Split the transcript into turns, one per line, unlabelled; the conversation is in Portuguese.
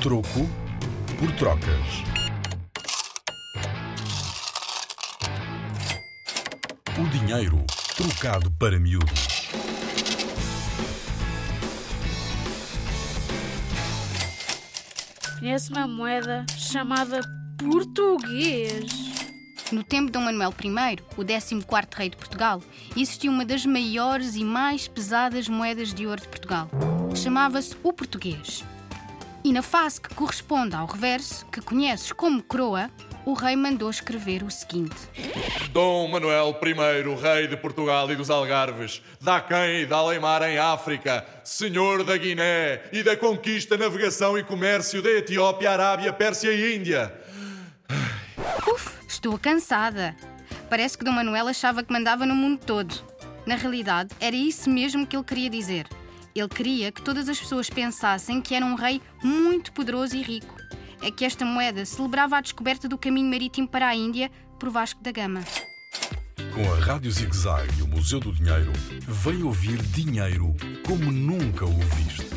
Troco por trocas. O dinheiro trocado para miúdos.
Conhece uma moeda chamada português.
No tempo de Dom Manuel I, o 14º rei de Portugal, existiu uma das maiores e mais pesadas moedas de ouro de Portugal. Chamava-se o português. E na face que corresponde ao reverso, que conheces como coroa, o rei mandou escrever o seguinte:
Dom Manuel I, rei de Portugal e dos Algarves, da quem e da Leimar em África, senhor da Guiné e da conquista, navegação e comércio da Etiópia, Arábia, Pérsia e Índia.
Uf, estou cansada. Parece que Dom Manuel achava que mandava no mundo todo. Na realidade, era isso mesmo que ele queria dizer. Ele queria que todas as pessoas pensassem que era um rei muito poderoso e rico. É que esta moeda celebrava a descoberta do caminho marítimo para a Índia por Vasco da Gama.
Com a Rádio Zig Zag e o Museu do Dinheiro, vem ouvir dinheiro como nunca o viste.